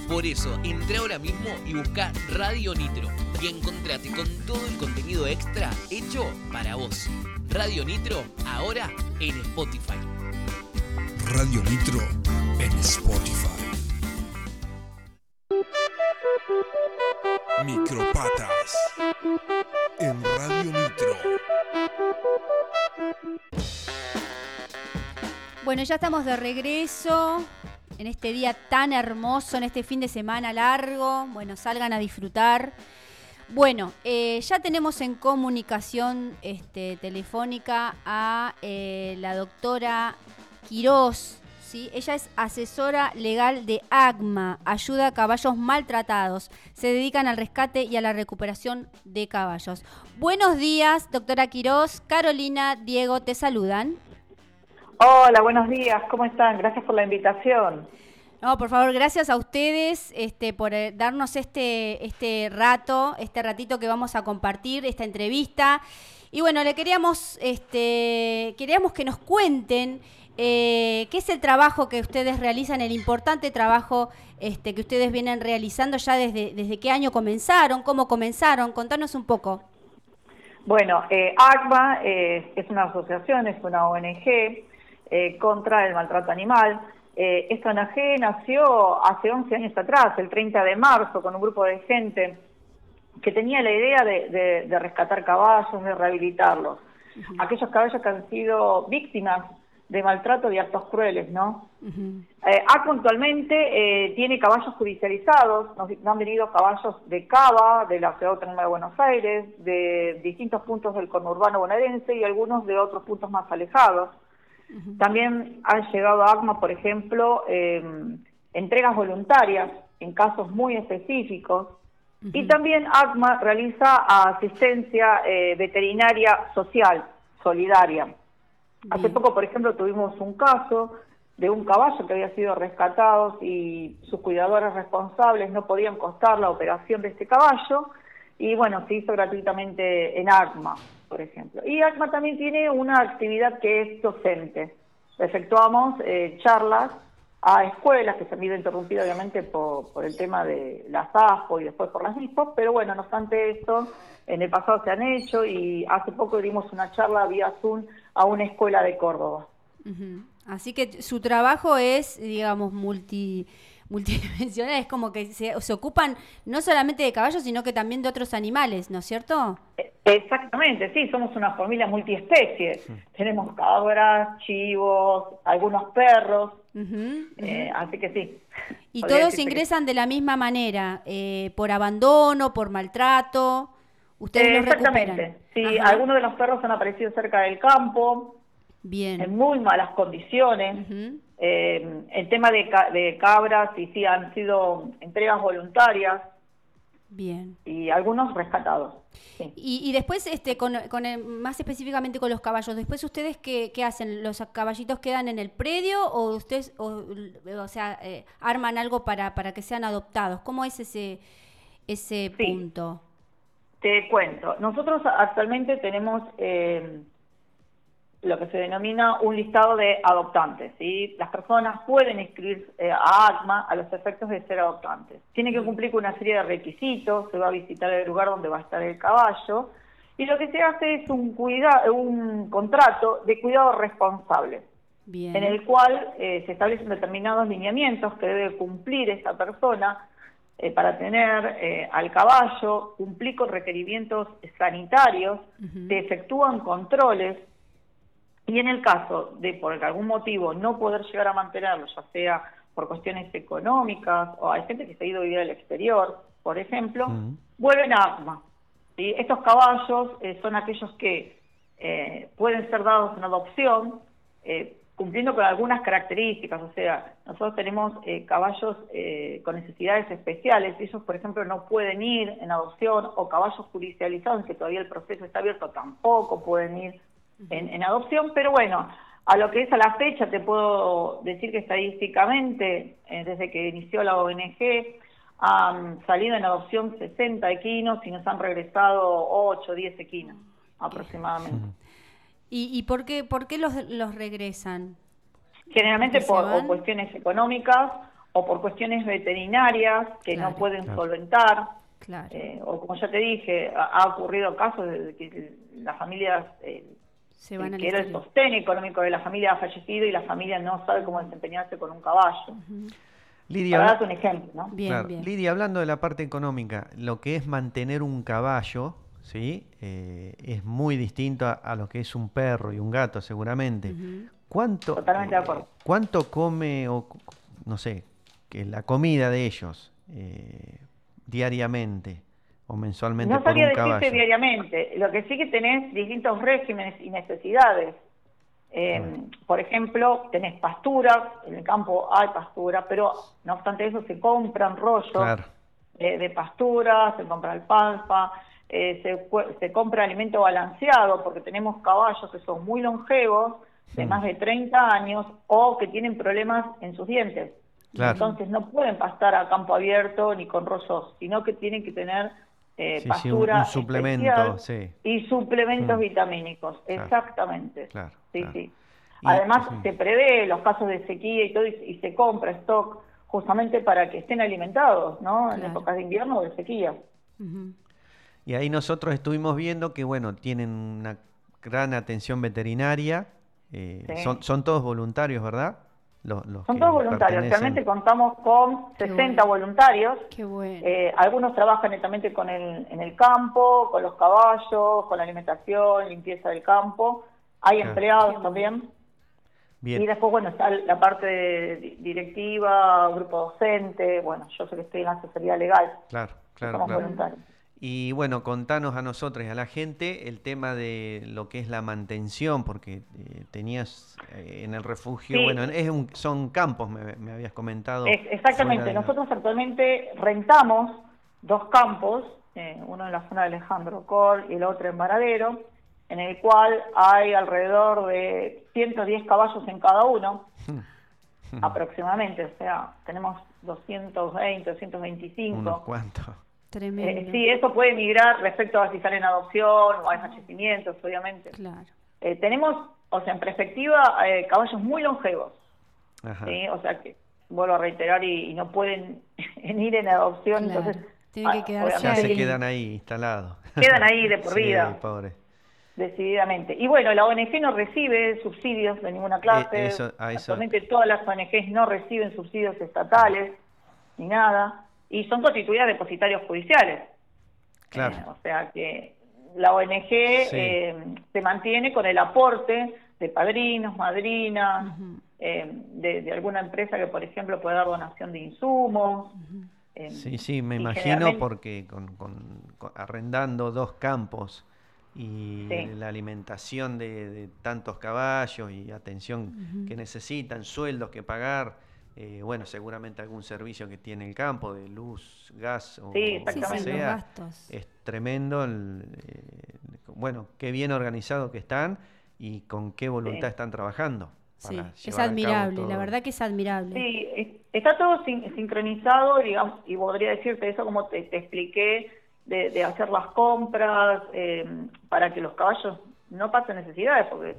Por eso, entra ahora mismo y busca Radio Nitro y encontrate con todo el contenido extra hecho para vos. Radio Nitro, ahora en Spotify. Radio Nitro en Spotify. Bueno, ya estamos de regreso en este día tan hermoso, en este fin de semana largo. Bueno, salgan a disfrutar. Bueno, eh, ya tenemos en comunicación este, telefónica a eh, la doctora Quirós. ¿sí? Ella es asesora legal de AGMA, ayuda a caballos maltratados. Se dedican al rescate y a la recuperación de caballos. Buenos días, doctora Quirós. Carolina, Diego, te saludan. Hola, buenos días, ¿cómo están? Gracias por la invitación. No, por favor, gracias a ustedes este, por eh, darnos este, este rato, este ratito que vamos a compartir, esta entrevista. Y bueno, le queríamos, este, queríamos que nos cuenten eh, qué es el trabajo que ustedes realizan, el importante trabajo este, que ustedes vienen realizando ya desde, desde qué año comenzaron, cómo comenzaron. Contanos un poco. Bueno, eh, ACMA eh, es una asociación, es una ONG eh, contra el maltrato animal. Eh, esta ONG nació hace 11 años atrás, el 30 de marzo, con un grupo de gente que tenía la idea de, de- de rescatar caballos, de rehabilitarlos. Aquellos caballos que han sido víctimas de maltrato y actos crueles, ¿no? Ujú. Eh, actualmente eh, tiene caballos judicializados, nos, nos han venido caballos de Cava, de la Ciudad Autónoma de Buenos Aires, de distintos puntos del conurbano bonaerense y algunos de otros puntos más alejados. También han llegado a ACMA, por ejemplo, eh, entregas voluntarias en casos muy específicos. Y también ACMA realiza asistencia eh, veterinaria social, solidaria. Hace poco, por ejemplo, tuvimos un caso de un caballo que había sido rescatado y sus cuidadores responsables no podían costar la operación de este caballo. Y bueno, se hizo gratuitamente en ACMA, por ejemplo. Y ACMA también tiene una actividad que es docente. Efectuamos eh, charlas a escuelas que se han ido interrumpidas obviamente por, el tema de las ASPO y después por las NISPO, pero bueno, no obstante esto, en el pasado se han hecho y hace poco dimos una charla vía Zoom a una escuela de Córdoba. Así que su trabajo es, digamos, multi, multidimensional, es como que se, se ocupan no solamente de caballos, sino que también de otros animales, ¿no es cierto? Eh, Exactamente, sí, somos una familia multiespecie. Tenemos cabras, chivos, algunos perros, eh, así que sí. Y Podría todos que- ingresan de la misma manera, eh, por abandono, por maltrato, ustedes Eh, los recuperan. Exactamente, sí, Ajá. algunos de los perros han aparecido cerca del campo, Bien. en muy malas condiciones. Eh, el tema de, ca- de cabras, sí, sí, han sido entregas voluntarias Bien. y algunos rescatados. Sí. Y, y después, este, con, con el- más específicamente con los caballos, después ustedes qué, qué hacen, los caballitos quedan en el predio o ustedes, o, o sea, eh, arman algo para, para que sean adoptados. ¿Cómo es ese ese Sí. punto? Te cuento, nosotros actualmente tenemos eh, lo que se denomina un listado de adoptantes. ¿sí? Las personas pueden inscribirse eh, a ACMA a los efectos de ser adoptantes. Tienen que cumplir con una serie de requisitos, se va a visitar el lugar donde va a estar el caballo y lo que se hace es un, cuida un contrato de cuidado responsable Bien. en el cual eh, se establecen determinados lineamientos que debe cumplir esta persona eh, para tener eh, al caballo, cumplir con requerimientos sanitarios, se efectúan controles y en el caso de por algún motivo no poder llegar a mantenerlo, ya sea por cuestiones económicas o hay gente que se ha ido a vivir al exterior, por ejemplo, vuelven a ACMA. ¿sí? Estos caballos eh, son aquellos que eh, pueden ser dados en adopción, eh, cumpliendo con algunas características, o sea, nosotros tenemos eh, caballos eh, con necesidades especiales, ellos por ejemplo no pueden ir en adopción, o caballos judicializados, que todavía el proceso está abierto, tampoco pueden ir en, en adopción, pero bueno, a lo que es a la fecha te puedo decir que estadísticamente, eh, desde que inició la ONG, han salido en adopción 60 equinos y nos han regresado 8 o 10 equinos aproximadamente. ¿Y, y por qué, por qué los, los regresan? Generalmente ¿Que se por o cuestiones económicas o por cuestiones veterinarias que Claro. no pueden Claro. solventar. Claro. Eh, o como ya te dije, ha, ha ocurrido casos de que las familias, eh, se van el al que era el sostén económico de la familia ha fallecido y la familia no sabe cómo desempeñarse con un caballo. Lidia, Para habla- darte un ejemplo, ¿no? Bien, Claro, bien. Lidia, hablando de la parte económica, lo que es mantener un caballo, ¿sí? Eh, es muy distinto a, a lo que es un perro y un gato, seguramente. ¿Cuánto, Totalmente de acuerdo. ¿Cuánto come, o no sé, que la comida de ellos eh, diariamente o mensualmente No por un decirte caballo? diariamente. Lo que sí que tenés distintos regímenes y necesidades. Eh. Por ejemplo, tenés pastura, en el campo hay pastura, pero no obstante eso se compran rollos Claro, eh, de pastura, se compra alfalfa, eh, se, compra alimento balanceado, porque tenemos caballos que son muy longevos, de Mm. más de 30 años, o que tienen problemas en sus dientes. Claro. Entonces no pueden pastar a campo abierto ni con rollos, sino que tienen que tener eh, Sí, sí, un- pastura un suplemento, sí. y suplementos Mm. vitamínicos, Claro. exactamente. Claro, Sí, claro. sí. Además, se prevé los casos de sequía y todo, y, y se compra stock justamente para que estén alimentados, ¿no? En épocas de invierno o de sequía. Y ahí nosotros estuvimos viendo que, bueno, tienen una gran atención veterinaria. eh, Sí. son, son todos voluntarios, ¿verdad? Los, los Son todos voluntarios. pertenecen- Realmente contamos con Qué 60 bueno. voluntarios. Qué bueno. Eh, algunos trabajan netamente con el, en el campo, con los caballos, con la alimentación, limpieza del campo. Hay Claro. empleados también. Bien. Y después, bueno, está la parte directiva, grupo docente. Bueno, yo sé que estoy en la asesoría legal. Claro, claro, somos claro. voluntarios. Y bueno, contanos a nosotros y a la gente el tema de lo que es la mantención, porque eh, tenías eh, en el refugio, Sí. bueno, es un- son campos, me, me habías comentado. Es- exactamente. Nosotros actualmente rentamos dos campos, eh, uno en la zona de Alejandro Col y el otro en Varadero, en el cual hay alrededor de 110 caballos en cada uno, (laughs) aproximadamente. O sea, tenemos 220, 225. Unos cuantos. Tremendo. Eh, sí, eso puede migrar respecto a si sale en adopción o hay fallecimientos, obviamente. Claro. Eh, tenemos, o sea, en perspectiva, eh, caballos muy longevos. Ajá. ¿sí? O sea que, vuelvo a reiterar, y, y no pueden (laughs) ir en adopción, Claro. entonces... Tienen que ah, quedarse Ya se quedan ahí instalados. Quedan ahí de por (laughs) Sí, vida. pobre. Decididamente. Y bueno, la ONG no recibe subsidios de ninguna clase. Eh, eso- a eso- Actualmente todas las ONGs no reciben subsidios estatales ni nada. Y son constituidas depositarios judiciales. Claro. Eh, o sea que la ONG eh, se mantiene con el aporte de padrinos, madrinas, eh, de, de alguna empresa que, por ejemplo, puede dar donación de insumos. eh, Sí, sí, me imagino generalmente- porque con, con- con- arrendando dos campos y Sí. la alimentación de, de tantos caballos y atención que necesitan, sueldos que pagar, eh, bueno, seguramente algún servicio que tiene el campo de luz, gas o Sí, lo que sea, gastos. es tremendo. el, eh, bueno, qué bien organizado que están y con qué voluntad Sí. están trabajando. Sí, es admirable, la verdad que es admirable. Sí, es- está todo sin- sincronizado, digamos, y podría decirte eso como te, te expliqué, de, de hacer las compras eh, para que los caballos no pasen necesidades, porque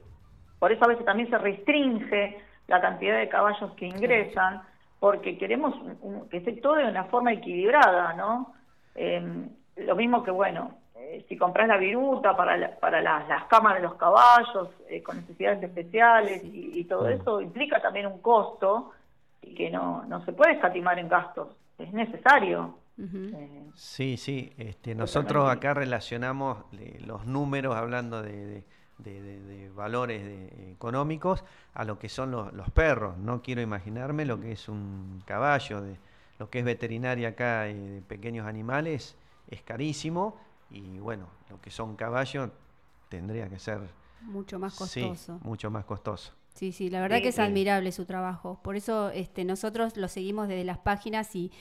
por eso a veces también se restringe la cantidad de caballos que ingresan, porque queremos un- un- que esté todo de una forma equilibrada, ¿no? Eh, lo mismo que, bueno, eh, si compras la viruta para, la- para las, las camas de los caballos eh, con necesidades especiales y, y todo eso implica también un costo y que no, no se puede escatimar en gastos, es necesario. Eh, Sí, sí. Este, nosotros acá relacionamos los números, hablando de, de- de- de- de valores de- económicos, a lo que son los, los perros. No quiero imaginarme lo que es un caballo, de, lo que es veterinaria acá eh, de pequeños animales, es carísimo. Y bueno, lo que son caballos tendría que ser Mucho más sí, costoso. mucho más costoso. Sí, sí, la verdad Sí, que es sí. admirable su trabajo. Por eso este, nosotros lo seguimos desde las páginas y,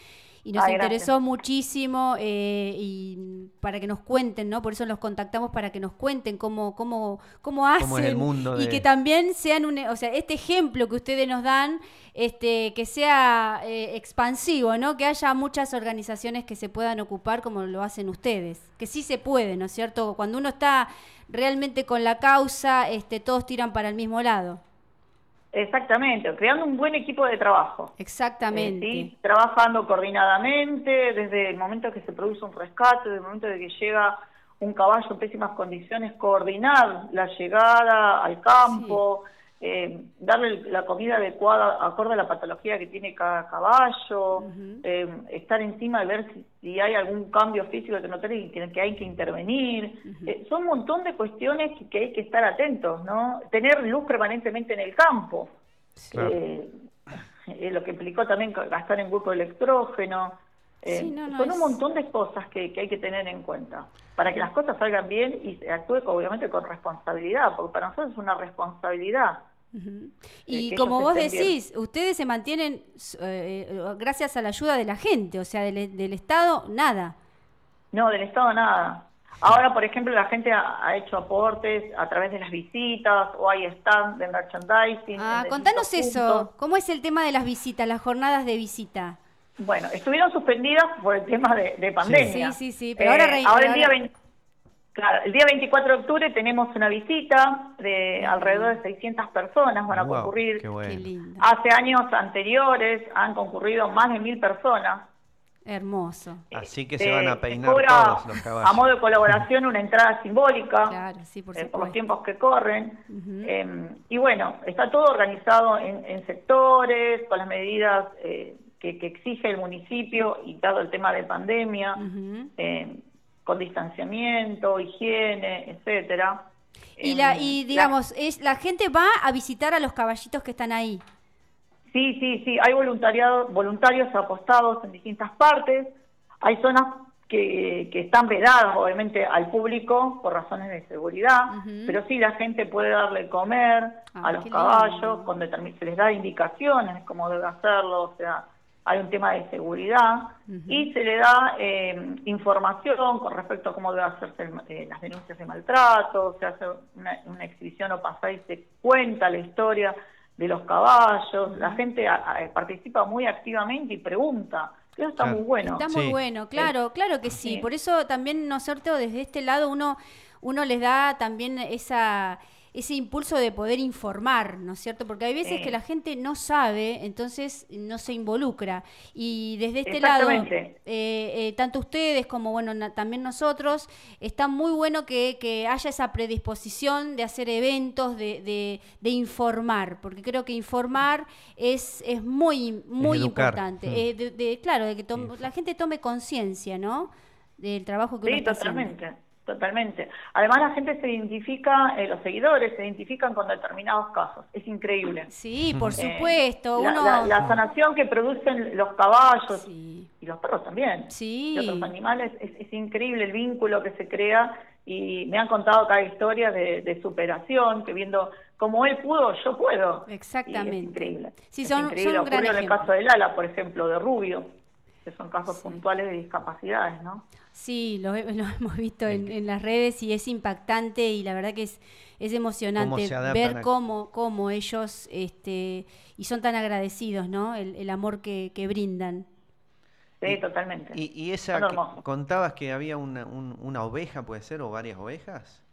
y nos Ay, interesó gracias. muchísimo eh, y para que nos cuenten, ¿no? Por eso los contactamos para que nos cuenten cómo, cómo, cómo hacen Cómo es el mundo y que también sean un, o sea, este ejemplo que ustedes nos dan, este, que sea eh, expansivo, ¿no? Que haya muchas organizaciones que se puedan ocupar como lo hacen ustedes, que sí se puede, ¿no es cierto? Cuando uno está realmente con la causa, este, todos tiran para el mismo lado. Exactamente, creando un buen equipo de trabajo. Exactamente. Eh, sí, trabajando coordinadamente desde el momento que se produce un rescate, desde el momento de que llega un caballo en pésimas condiciones, coordinar la llegada al campo, eh, darle la comida adecuada acorde a la patología que tiene cada caballo, eh, estar encima de ver si, si hay algún cambio físico que notar y que, que hay que intervenir. Eh, son un montón de cuestiones que, que hay que estar atentos, ¿no? Tener luz permanentemente en el campo. Claro. Eh, lo que implicó también gastar en grupo electrógeno. Eh, Sí, no, no, son un montón de cosas que, que hay que tener en cuenta para que las cosas salgan bien y se actúe obviamente con responsabilidad, porque para nosotros es una responsabilidad. Y como vos bien. decís, ustedes se mantienen eh, eh, gracias a la ayuda de la gente, o sea, del, del Estado, nada. No, del Estado nada. Ahora, por ejemplo, la gente ha, ha hecho aportes a través de las visitas o hay stand de merchandising. Ah, contanos eso. ¿cómo es el tema de las visitas, las jornadas de visita? Bueno, estuvieron suspendidas por el tema de, de pandemia. Sí, sí, sí, pero ahora el ahora- día 20 claro, el día 24 de octubre tenemos una visita de alrededor de 600 personas, van a concurrir. qué bueno. Qué lindo, Hace años anteriores han concurrido más de mil personas. hermoso. Así que Eh, se van a peinar todos los A modo de colaboración una entrada simbólica. (laughs) Claro, sí, por eh, supuesto. por los tiempos que corren. Eh, y bueno, está todo organizado en, en sectores, con las medidas eh, que, que exige el municipio y dado el tema de pandemia, eh, con distanciamiento, higiene, etcétera. Y, Eh, la, y la- digamos, es, la gente va a visitar a los caballitos que están ahí. Sí, sí, sí, hay voluntariado, voluntarios apostados en distintas partes. Hay zonas que, que están vedadas, obviamente, al público por razones de seguridad, pero sí la gente puede darle comer Ah, a los caballos, con se les da indicaciones cómo debe hacerlo, o sea, hay un tema de seguridad y se le da eh, información con respecto a cómo debe hacerse el- eh, las denuncias de maltrato, se hace una, una exhibición o pasada y se cuenta la historia de los caballos, la gente a- a- participa muy activamente y pregunta, eso está Claro. muy bueno. Está muy Sí. bueno, claro, claro que sí. Sí. Por eso también nosotros desde este lado uno, uno les da también esa ese impulso de poder informar, ¿no es cierto? Porque hay veces Sí. que la gente no sabe, entonces no se involucra. Y desde este lado, eh, eh, tanto ustedes como bueno na- también nosotros, está muy bueno que, que haya esa predisposición de hacer eventos, de, de, de informar, porque creo que informar es, es muy, muy importante. Mm. Eh, de, de- claro, de que tom- la gente tome conciencia, ¿no? Del trabajo que uno Sí, está haciendo. Totalmente. Además la gente se identifica, eh, los seguidores se identifican con determinados casos, es increíble. Sí, por Eh, supuesto. la, uno... la- la sanación que producen los caballos Sí. y los perros también. Sí. Y otros animales, es, es increíble el vínculo que se crea y me han contado cada historia de, de superación, que viendo como él pudo, yo puedo. Y Exactamente. es increíble. Sí, Es son- increíble. son un gran en el caso de Lala, por ejemplo, de Rubio, que son casos puntuales de discapacidades, ¿no? Sí, lo, he- lo hemos visto en, en las redes y es impactante y la verdad que es, es emocionante ver cómo, cómo ellos este, y son tan agradecidos, ¿no? El, el amor que, que brindan. Sí, totalmente. Y, y esa que contabas que había una, un- una oveja, puede ser, o varias ovejas.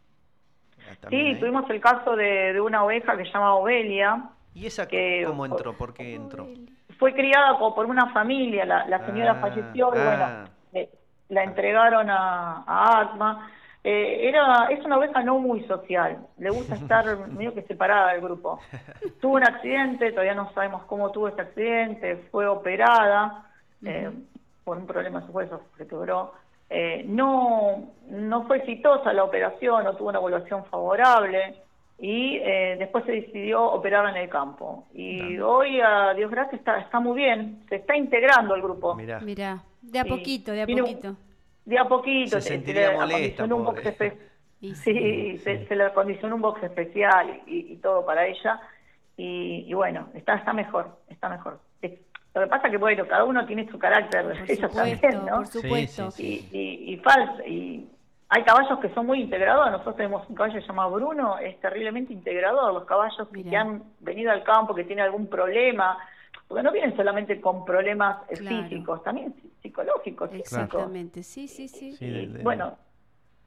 Ah, Sí, ahí. tuvimos el caso de, de una oveja que se llama Ovelia. ¿Y esa que- cómo entró? ¿Por qué entró? Fue criada como por una familia, la, la señora Ah, falleció y ah. bueno, eh, la entregaron a, a ATMA. Eh, era, es una oveja no muy social, le gusta (laughs) estar medio que separada del grupo. Tuvo un accidente, todavía no sabemos cómo tuvo ese accidente, fue operada eh, por un problema de sus huesos, se quebró. Eh, no, no fue exitosa la operación, no tuvo una evaluación favorable y eh, después se decidió operar en el campo. Y hoy, a Dios gracias, está, está muy bien, se está integrando el grupo. Mirá. Mirá, de a Sí. poquito, de a Tiene un- poquito. De a poquito. Se se- sentiría molesta, acondicionó un box (laughs) Sí, se, se le acondicionó un box especial y, y todo para ella. y, y bueno, está, está mejor, está mejor. Es- Lo que pasa que, bueno, cada uno tiene su carácter, Por (laughs) ellos supuesto, también, ¿no? por supuesto. Sí, y, y, y falsa. Y hay caballos que son muy integradores. Nosotros tenemos un caballo llamado Bruno, es terriblemente integrador. Los caballos que- Mirá. que han venido al campo, que tienen algún problema, porque no vienen solamente con problemas Claro. físicos, también psi- psicológicos. físicos. Exactamente, sí, sí, sí. Sí, Y, de- de- bueno,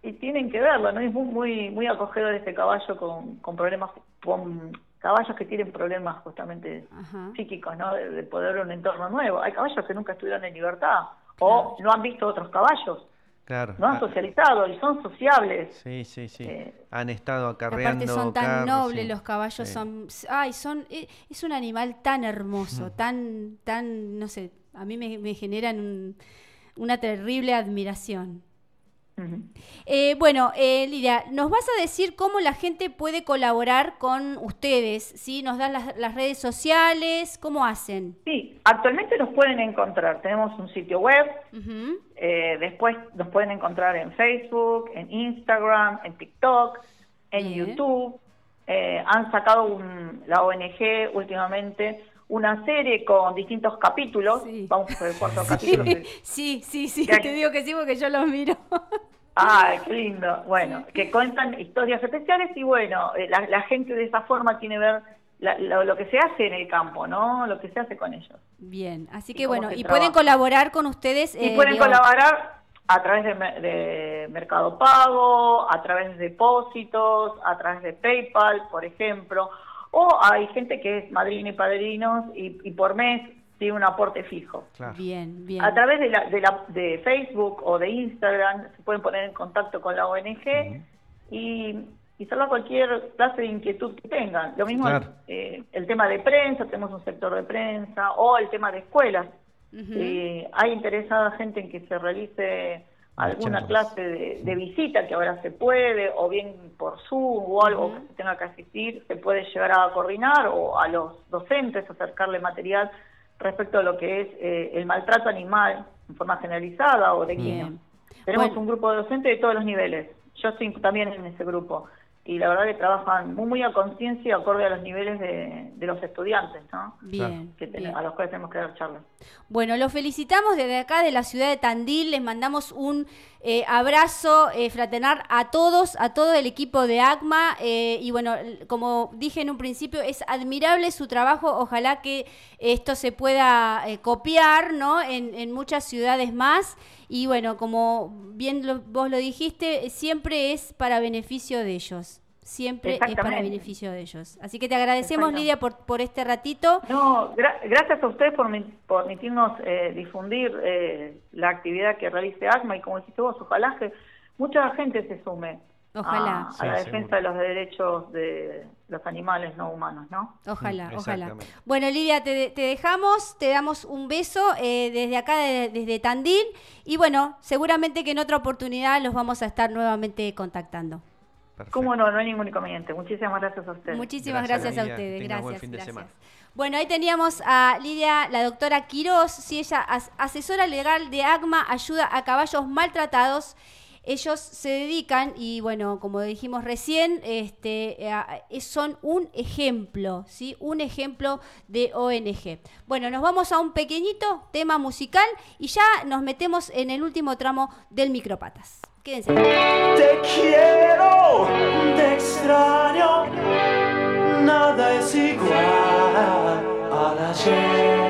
y tienen que verlo, ¿no? Es muy muy, muy acogedor este caballo con, con problemas, con caballos que tienen problemas justamente Ajá. psíquicos, ¿no? De, de poder ver un entorno nuevo. Hay caballos que nunca estuvieron en libertad o no han visto otros caballos, Claro. no han Ah, socializado y son sociables. Sí, sí, sí. Eh, Han estado acarreando. Aparte son tan carros, nobles sí. los caballos, Sí. son, ay, son, eh, es un animal tan hermoso, (laughs) tan, tan, no sé, a mí me, me generan un- una terrible admiración. Eh, bueno, eh, Lidia, nos vas a decir cómo la gente puede colaborar con ustedes, ¿sí? Nos dan las, las redes sociales, ¿cómo hacen? Sí, actualmente nos pueden encontrar. Tenemos un sitio web, eh, después nos pueden encontrar en Facebook, en Instagram, en TikTok, en Bien. YouTube. Eh, han sacado un- la ONG últimamente una serie con distintos capítulos. Sí. Vamos por el cuarto (laughs) capítulo. que- Sí, sí, sí, te digo que sí porque yo los miro. (laughs) Ay, qué lindo. Bueno, que cuentan historias especiales y bueno, eh, la, la gente de esa forma tiene ver la- lo, lo que se hace en el campo, ¿no? Lo que se hace con ellos. Bien, así Y que bueno, y trabaja. pueden colaborar con ustedes. Y eh, pueden digo, colaborar a través de, de Mercado Pago, a través de depósitos, a través de PayPal, por ejemplo. O hay gente que es madrina y padrinos y, y por mes tiene un aporte fijo. Claro. Bien, bien. A través de, la, de, la, de Facebook o de Instagram se pueden poner en contacto con la ONG y, y salvar cualquier clase de inquietud que tengan. Lo mismo Claro. eh, el tema de prensa, tenemos un sector de prensa, o el tema de escuelas. Eh, hay interesada gente en que se realice alguna clase de, de visita que ahora se puede, o bien por Zoom o algo Ujú. que se tenga que asistir, se puede llegar a coordinar o a los docentes acercarle material respecto a lo que es eh, el maltrato animal en forma generalizada o de. Bien. Tenemos Bueno. un grupo de docentes de todos los niveles. Yo estoy también en ese grupo. Y la verdad que trabajan muy, muy a conciencia y acorde a los niveles de, de los estudiantes, ¿no? Bien, Que bien. a los cuales tenemos que dar charlas. Bueno, los felicitamos desde acá de la ciudad de Tandil, les mandamos un eh, abrazo eh, fraternal a todos, a todo el equipo de ACMA eh, y bueno, como dije en un principio, es admirable su trabajo, ojalá que esto se pueda eh, copiar ¿no? en, en muchas ciudades más y bueno, como bien lo- vos lo dijiste, siempre es para beneficio de ellos. Siempre es para Exactamente. beneficio de ellos. Así que te agradecemos. Lidia, por, por este ratito. No, gra- gracias a ustedes por mi- por permitirnos eh, difundir eh, la actividad que realice ACMA y como dijiste vos, ojalá que mucha gente se sume Ojalá. a, a Sí, la seguro. defensa de los derechos de los animales no humanos, ¿no? Ojalá, Mm, ojalá. Bueno, Lidia, te, te dejamos, te damos un beso eh, desde acá, de- desde Tandil. Y bueno, seguramente que en otra oportunidad los vamos a estar nuevamente contactando. Perfecto. ¿Cómo no? No hay ningún inconveniente. Muchísimas gracias a ustedes. Muchísimas Gracias, gracias, a ustedes. Gracias. buen fin de gracias. semana. Bueno, ahí teníamos a Lidia, la doctora Quiroz, si ella as- asesora legal de ACMA, ayuda a caballos maltratados. Ellos se dedican, y bueno, como dijimos recién, este, eh, son un ejemplo, ¿sí? Un ejemplo de ONG. Bueno, nos vamos a un pequeñito tema musical y ya nos metemos en el último tramo del Micropatas. Te quiero, te extraño, nada es igual al ayer.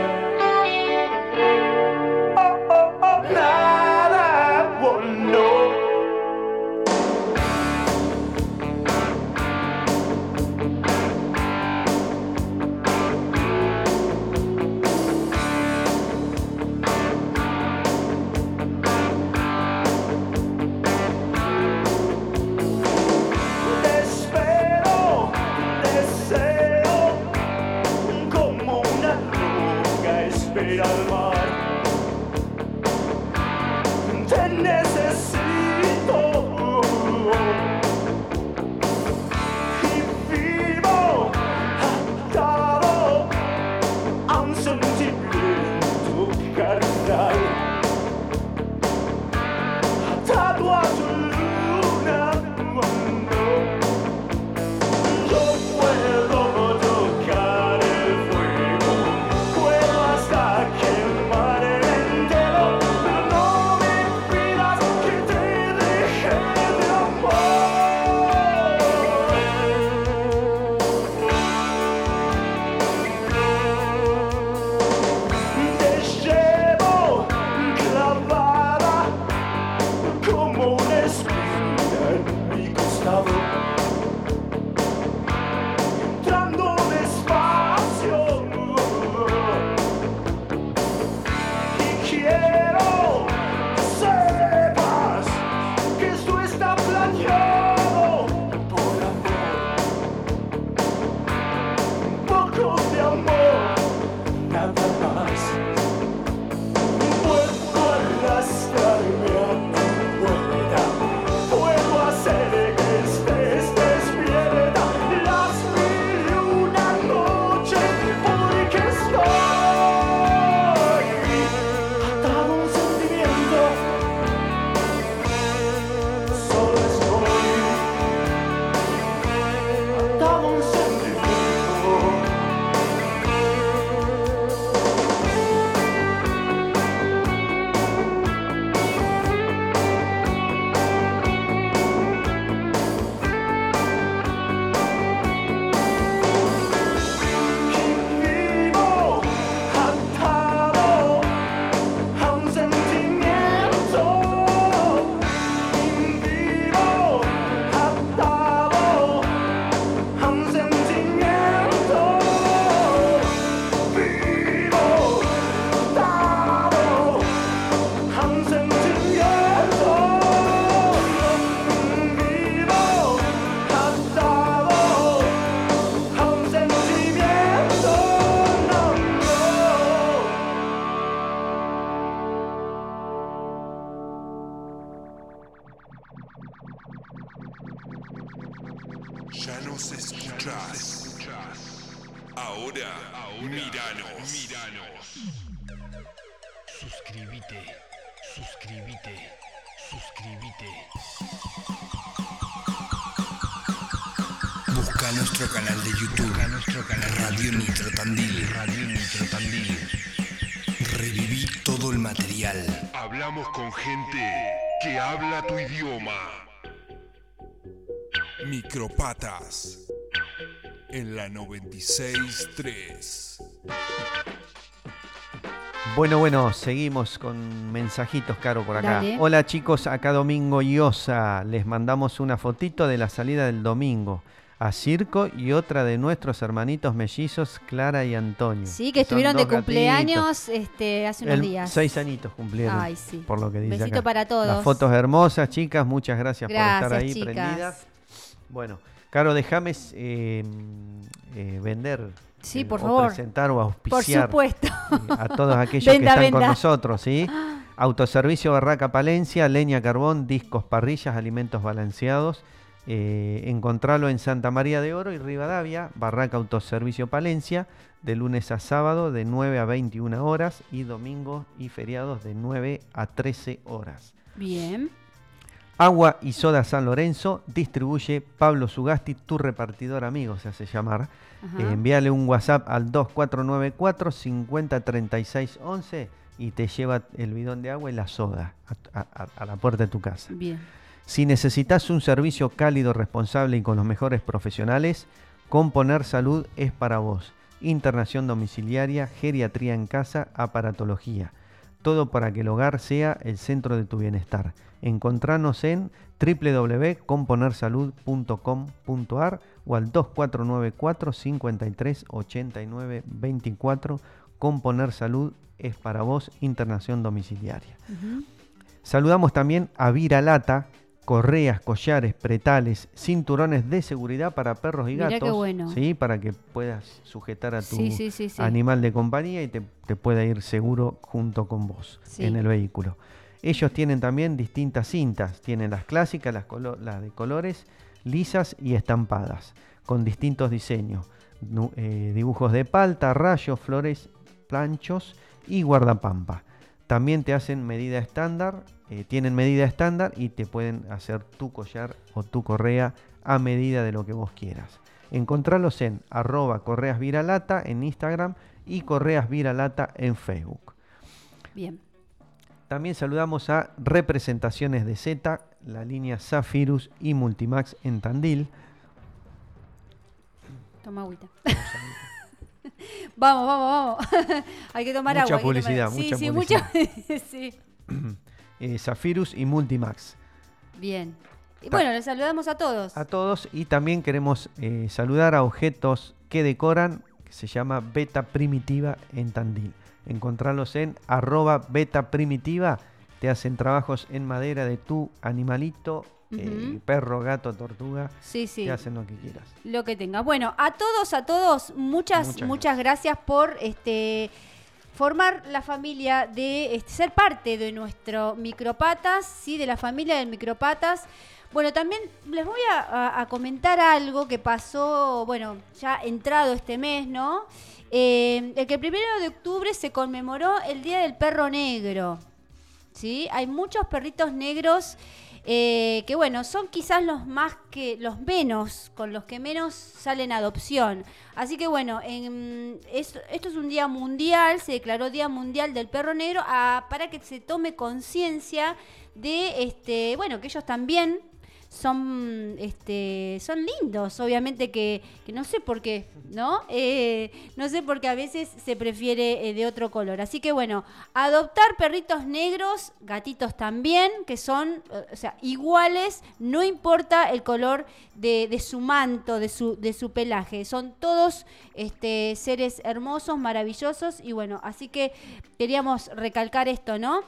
Micropatas. En la 96.3. Bueno, bueno, seguimos con mensajitos, Caro, por acá. Dale. Hola chicos, acá Domingo Yosa. Les mandamos una fotito de la salida del domingo a Circo y otra de nuestros hermanitos mellizos, Clara y Antonio. Sí, que estuvieron de gatitos. cumpleaños este, hace unos El- días. Seis añitos cumplieron. Ay, sí. Por lo que dice Besito acá. para todos. Las fotos hermosas, chicas. Muchas gracias, por estar ahí chicas. prendidas. Bueno, Caro, déjame eh, eh, vender. Sí, eh, por o favor. presentar o Por auspiciar supuesto. eh, a todos aquellos Venda, que están con nosotros, ¿sí? Autoservicio Barraca Palencia, leña, carbón, discos, parrillas, alimentos balanceados. Eh, encontralo en Santa María de Oro y Rivadavia, Barraca Autoservicio Palencia, de lunes a sábado de 9 a 21 horas y domingos y feriados de 9 a 13 horas. Bien. Agua y Soda San Lorenzo distribuye Pablo Sugasti, tu repartidor amigo, se hace llamar. Eh, envíale un WhatsApp al 2494 503611 y te lleva el bidón de agua y la soda a, a- a la puerta de tu casa. Bien. Si necesitas un servicio cálido, responsable y con los mejores profesionales, Componer Salud es para vos. Internación domiciliaria, geriatría en casa, aparatología. Todo para que el hogar sea el centro de tu bienestar. Encontranos en www.componersalud.com.ar o al 2494 53 89 24. Componer Salud es para vos, internación domiciliaria. Saludamos también a Viralata, correas, collares, pretales, cinturones de seguridad para perros y Mirá gatos. qué bueno. ¿sí? Para que puedas sujetar a tu Sí, sí, animal de compañía y te, te pueda ir seguro junto con vos en el vehículo. Ellos tienen también distintas cintas. Tienen las clásicas, las, colo- las de colores, lisas y estampadas, con distintos diseños. Eh, dibujos de palta, rayos, flores, planchos y guardapampa. También te hacen medida estándar, eh, tienen medida estándar y te pueden hacer tu collar o tu correa a medida de lo que vos quieras. Encontralos en arroba correas viralata en Instagram y correas viralata en Facebook. Bien. También saludamos a Representaciones de Z, la línea Zafirus y Multimax en Tandil. Toma agüita. (laughs) vamos, vamos, vamos. (laughs) hay que tomar Mucha agua. publicidad, tomar- mucha sí, sí, publicidad. mucha- (laughs) sí. (clears throat) eh, Zafirus y Multimax. Bien. Y bueno, les saludamos a todos. A todos y también queremos eh, saludar a objetos que decoran, que se llama Beta Primitiva en Tandil. Encontrarlos en arroba Beta Primitiva. Te hacen trabajos en madera de tu animalito, eh, perro, gato, tortuga. Sí, sí. Te hacen lo que quieras. Lo que tengas. Bueno, a todos, a todos, muchas, Muchas muchas, gracias. por este formar la familia de este, ser parte de nuestro micropatas, sí, de la familia del micropatas. Bueno, también les voy a comentar algo que pasó, bueno, ya entrado este mes, ¿no? Eh, el que el primero de octubre se conmemoró el Día del Perro Negro. ¿sí? Hay muchos perritos negros eh, que, bueno, son quizás los más que, los menos, con los que menos salen a adopción. Así que, bueno, en- es- esto es un día mundial, se declaró Día Mundial del Perro Negro ah, para que se tome conciencia de, este, bueno, que ellos también son este son lindos obviamente que, que no sé por qué no Eh, no sé por qué a veces se prefiere eh, de otro color. Así que bueno adoptar perritos negros gatitos también que son eh, o sea iguales no importa el color de, de su manto de su de su pelaje. Son todos este seres hermosos maravillosos y bueno así que queríamos recalcar esto no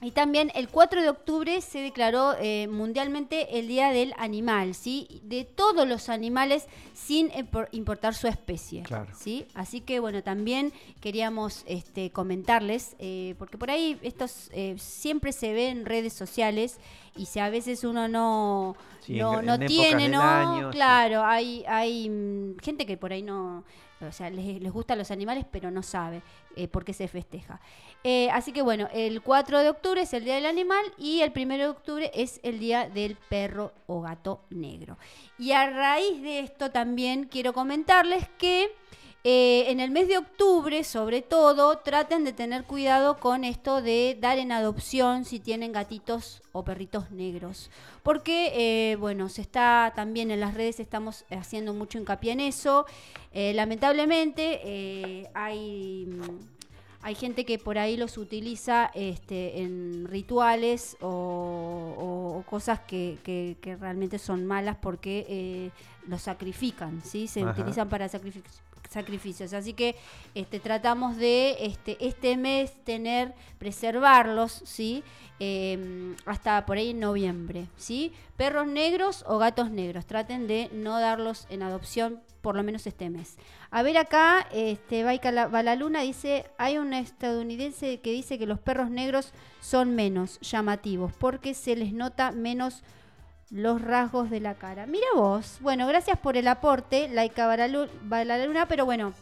y también el 4 de octubre se declaró eh, mundialmente el Día del Animal, ¿sí? De todos los animales sin impor- importar su especie. Claro. ¿sí? Así que bueno, también queríamos este, comentarles, eh, porque por ahí estos eh, siempre se ve en redes sociales y si a veces uno no, Sí, no, en- no en tiene, ¿no? año, sí. claro, hay, hay mm, gente que por ahí no, o sea, les, les gustan los animales, pero no sabe eh, por qué se festeja. Eh, así que bueno, el 4 de octubre es el Día del Animal y el 1 de octubre es el Día del Perro o Gato Negro. Y a raíz de esto también quiero comentarles que eh, en el mes de octubre, sobre todo, traten de tener cuidado con esto de dar en adopción si tienen gatitos o perritos negros. Porque, eh, bueno, se está también en las redes, estamos haciendo mucho hincapié en eso. Eh, lamentablemente, hay. mm, hay gente que por ahí los utiliza este, en rituales o, o- o cosas que, que- que realmente son malas porque eh, los sacrifican, ¿sí? Se Ajá. utilizan para sacrific- sacrificios. Así que este, tratamos de este, este mes tener, preservarlos, ¿sí? Eh, hasta por ahí en noviembre, ¿sí? Perros negros o gatos negros. Traten de no darlos en adopción por lo menos este mes. A ver acá, este, Baika La- Balaluna dice, hay un estadounidense que dice que los perros negros son menos llamativos porque se les nota menos los rasgos de la cara. Mira vos, bueno, gracias por el aporte, Laika Balalu- Balaluna, pero bueno,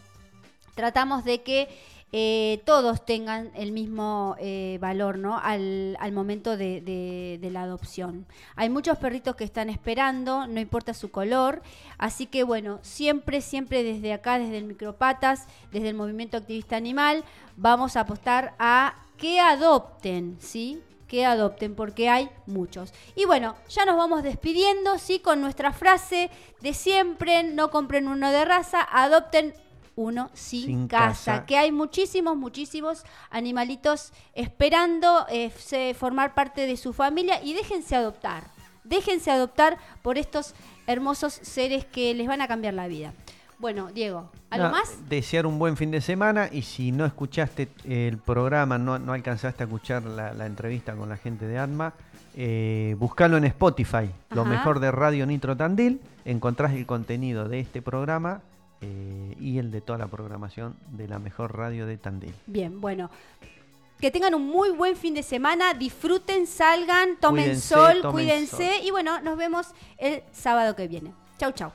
tratamos de que eh, todos tengan el mismo eh, valor ¿no? al, al momento de, de- de la adopción. Hay muchos perritos que están esperando, no importa su color, así que bueno, siempre, siempre desde acá, desde el Micropatas, desde el Movimiento Activista Animal, vamos a apostar a que adopten, ¿sí? Que adopten, porque hay muchos. Y bueno, ya nos vamos despidiendo, ¿sí? Con nuestra frase de siempre, no compren uno de raza, adopten uno sin, Sin casa, casa. que hay muchísimos, muchísimos animalitos esperando eh, formar parte de su familia y déjense adoptar, déjense adoptar por estos hermosos seres que les van a cambiar la vida. Bueno, Diego, ¿algo No, más? Desear un buen fin de semana y si no escuchaste el programa, no, no alcanzaste a escuchar la, la entrevista con la gente de ATMA, eh, buscalo en Spotify, lo mejor de Radio Nitro Tandil, encontrás el contenido de este programa eh, y el de toda la programación de la mejor radio de Tandil. Bien, bueno. Que tengan un muy buen fin de semana, disfruten, salgan, tomen Cuídense, sol, tomen cuídense sol. y bueno, nos vemos el sábado que viene. Chau, chau.